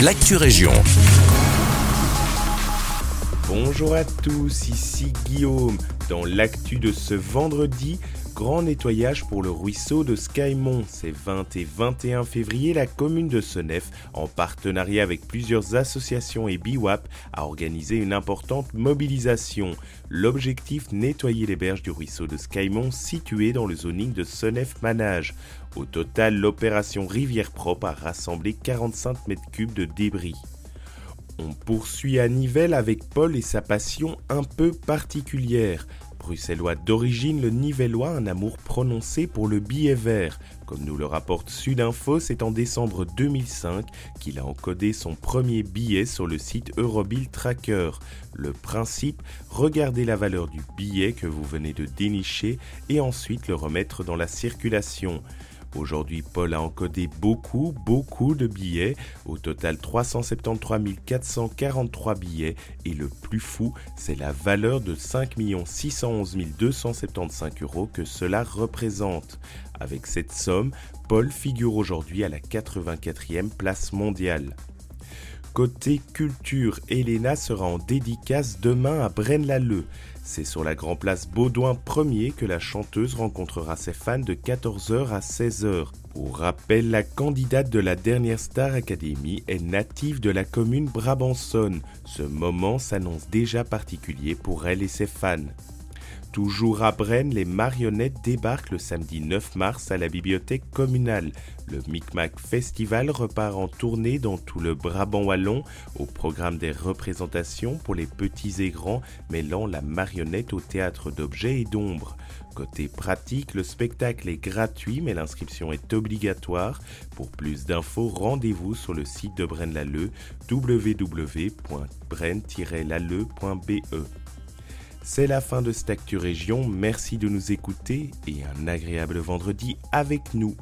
l'actu région. Bonjour à tous, ici Guillaume. Dans l'actu de ce vendredi, grand nettoyage pour le ruisseau de Skymont. Ces 20 et 21 février, la commune de Senef, en partenariat avec plusieurs associations et BIWAP, a organisé une importante mobilisation. L'objectif, nettoyer les berges du ruisseau de Skymont situé dans le zoning de Senef-Manage. Au total, l'opération Rivière Propre a rassemblé 45 mètres cubes de débris. On poursuit à Nivelles avec Paul et sa passion un peu particulière. Bruxellois d'origine, le Nivellois a un amour prononcé pour le billet vert. Comme nous le rapporte Sudinfo, c'est en décembre 2005 qu'il a encodé son premier billet sur le site Eurobill Tracker. Le principe, regarder la valeur du billet que vous venez de dénicher et ensuite le remettre dans la circulation. Aujourd'hui, Paul a encodé beaucoup, beaucoup de billets. Au total, 373 443 billets. Et le plus fou, c'est la valeur de 5 611 275 euros que cela représente. Avec cette somme, Paul figure aujourd'hui à la 84e place mondiale. Côté culture, Elena sera en dédicace demain à Braine-l'Alleud. C'est sur la Grand Place Baudouin 1er que la chanteuse rencontrera ses fans de 14h à 16h. Pour rappel, la candidate de la dernière Star Academy est native de la commune Brabançonne. Ce moment s'annonce déjà particulier pour elle et ses fans. Toujours à Brenne, les marionnettes débarquent le samedi 9 mars à la bibliothèque communale. Le Micmac Festival repart en tournée dans tout le Brabant wallon au programme des représentations pour les petits et grands mêlant la marionnette au théâtre d'objets et d'ombres. Côté pratique, le spectacle est gratuit mais l'inscription est obligatoire. Pour plus d'infos, rendez-vous sur le site de Braine-l'Alleud www.braine-lalleux.be. C'est la fin de cette merci de nous écouter et un agréable vendredi avec nous.